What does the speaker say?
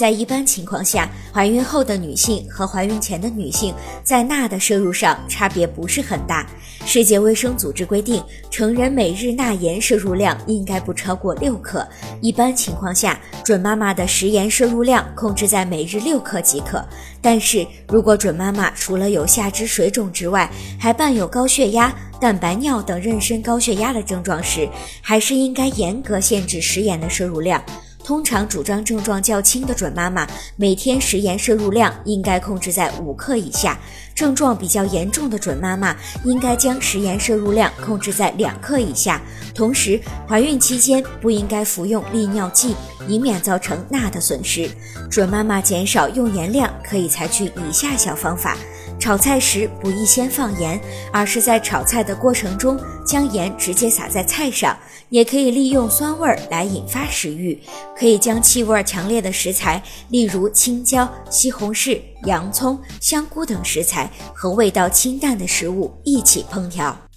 在一般情况下，怀孕后的女性和怀孕前的女性在钠的摄入上差别不是很大。世界卫生组织规定，成人每日钠盐摄入量应该不超过六克。一般情况下，准妈妈的食盐摄入量控制在每日六克即可。但是如果准妈妈除了有下肢水肿之外，还伴有高血压、蛋白尿等妊娠高血压的症状时，还是应该严格限制食盐的摄入量。通常主张症状较轻的准妈妈，每天食盐摄入量应该控制在五克以下；症状比较严重的准妈妈，应该将食盐摄入量控制在两克以下。同时，怀孕期间不应该服用利尿剂，以免造成钠的损失。准妈妈减少用盐量，可以采取以下小方法。炒菜时不宜先放盐，而是在炒菜的过程中将盐直接撒在菜上。也可以利用酸味儿来引发食欲。可以将气味强烈的食材，例如青椒、西红柿、洋葱、香菇等食材和味道清淡的食物一起烹调。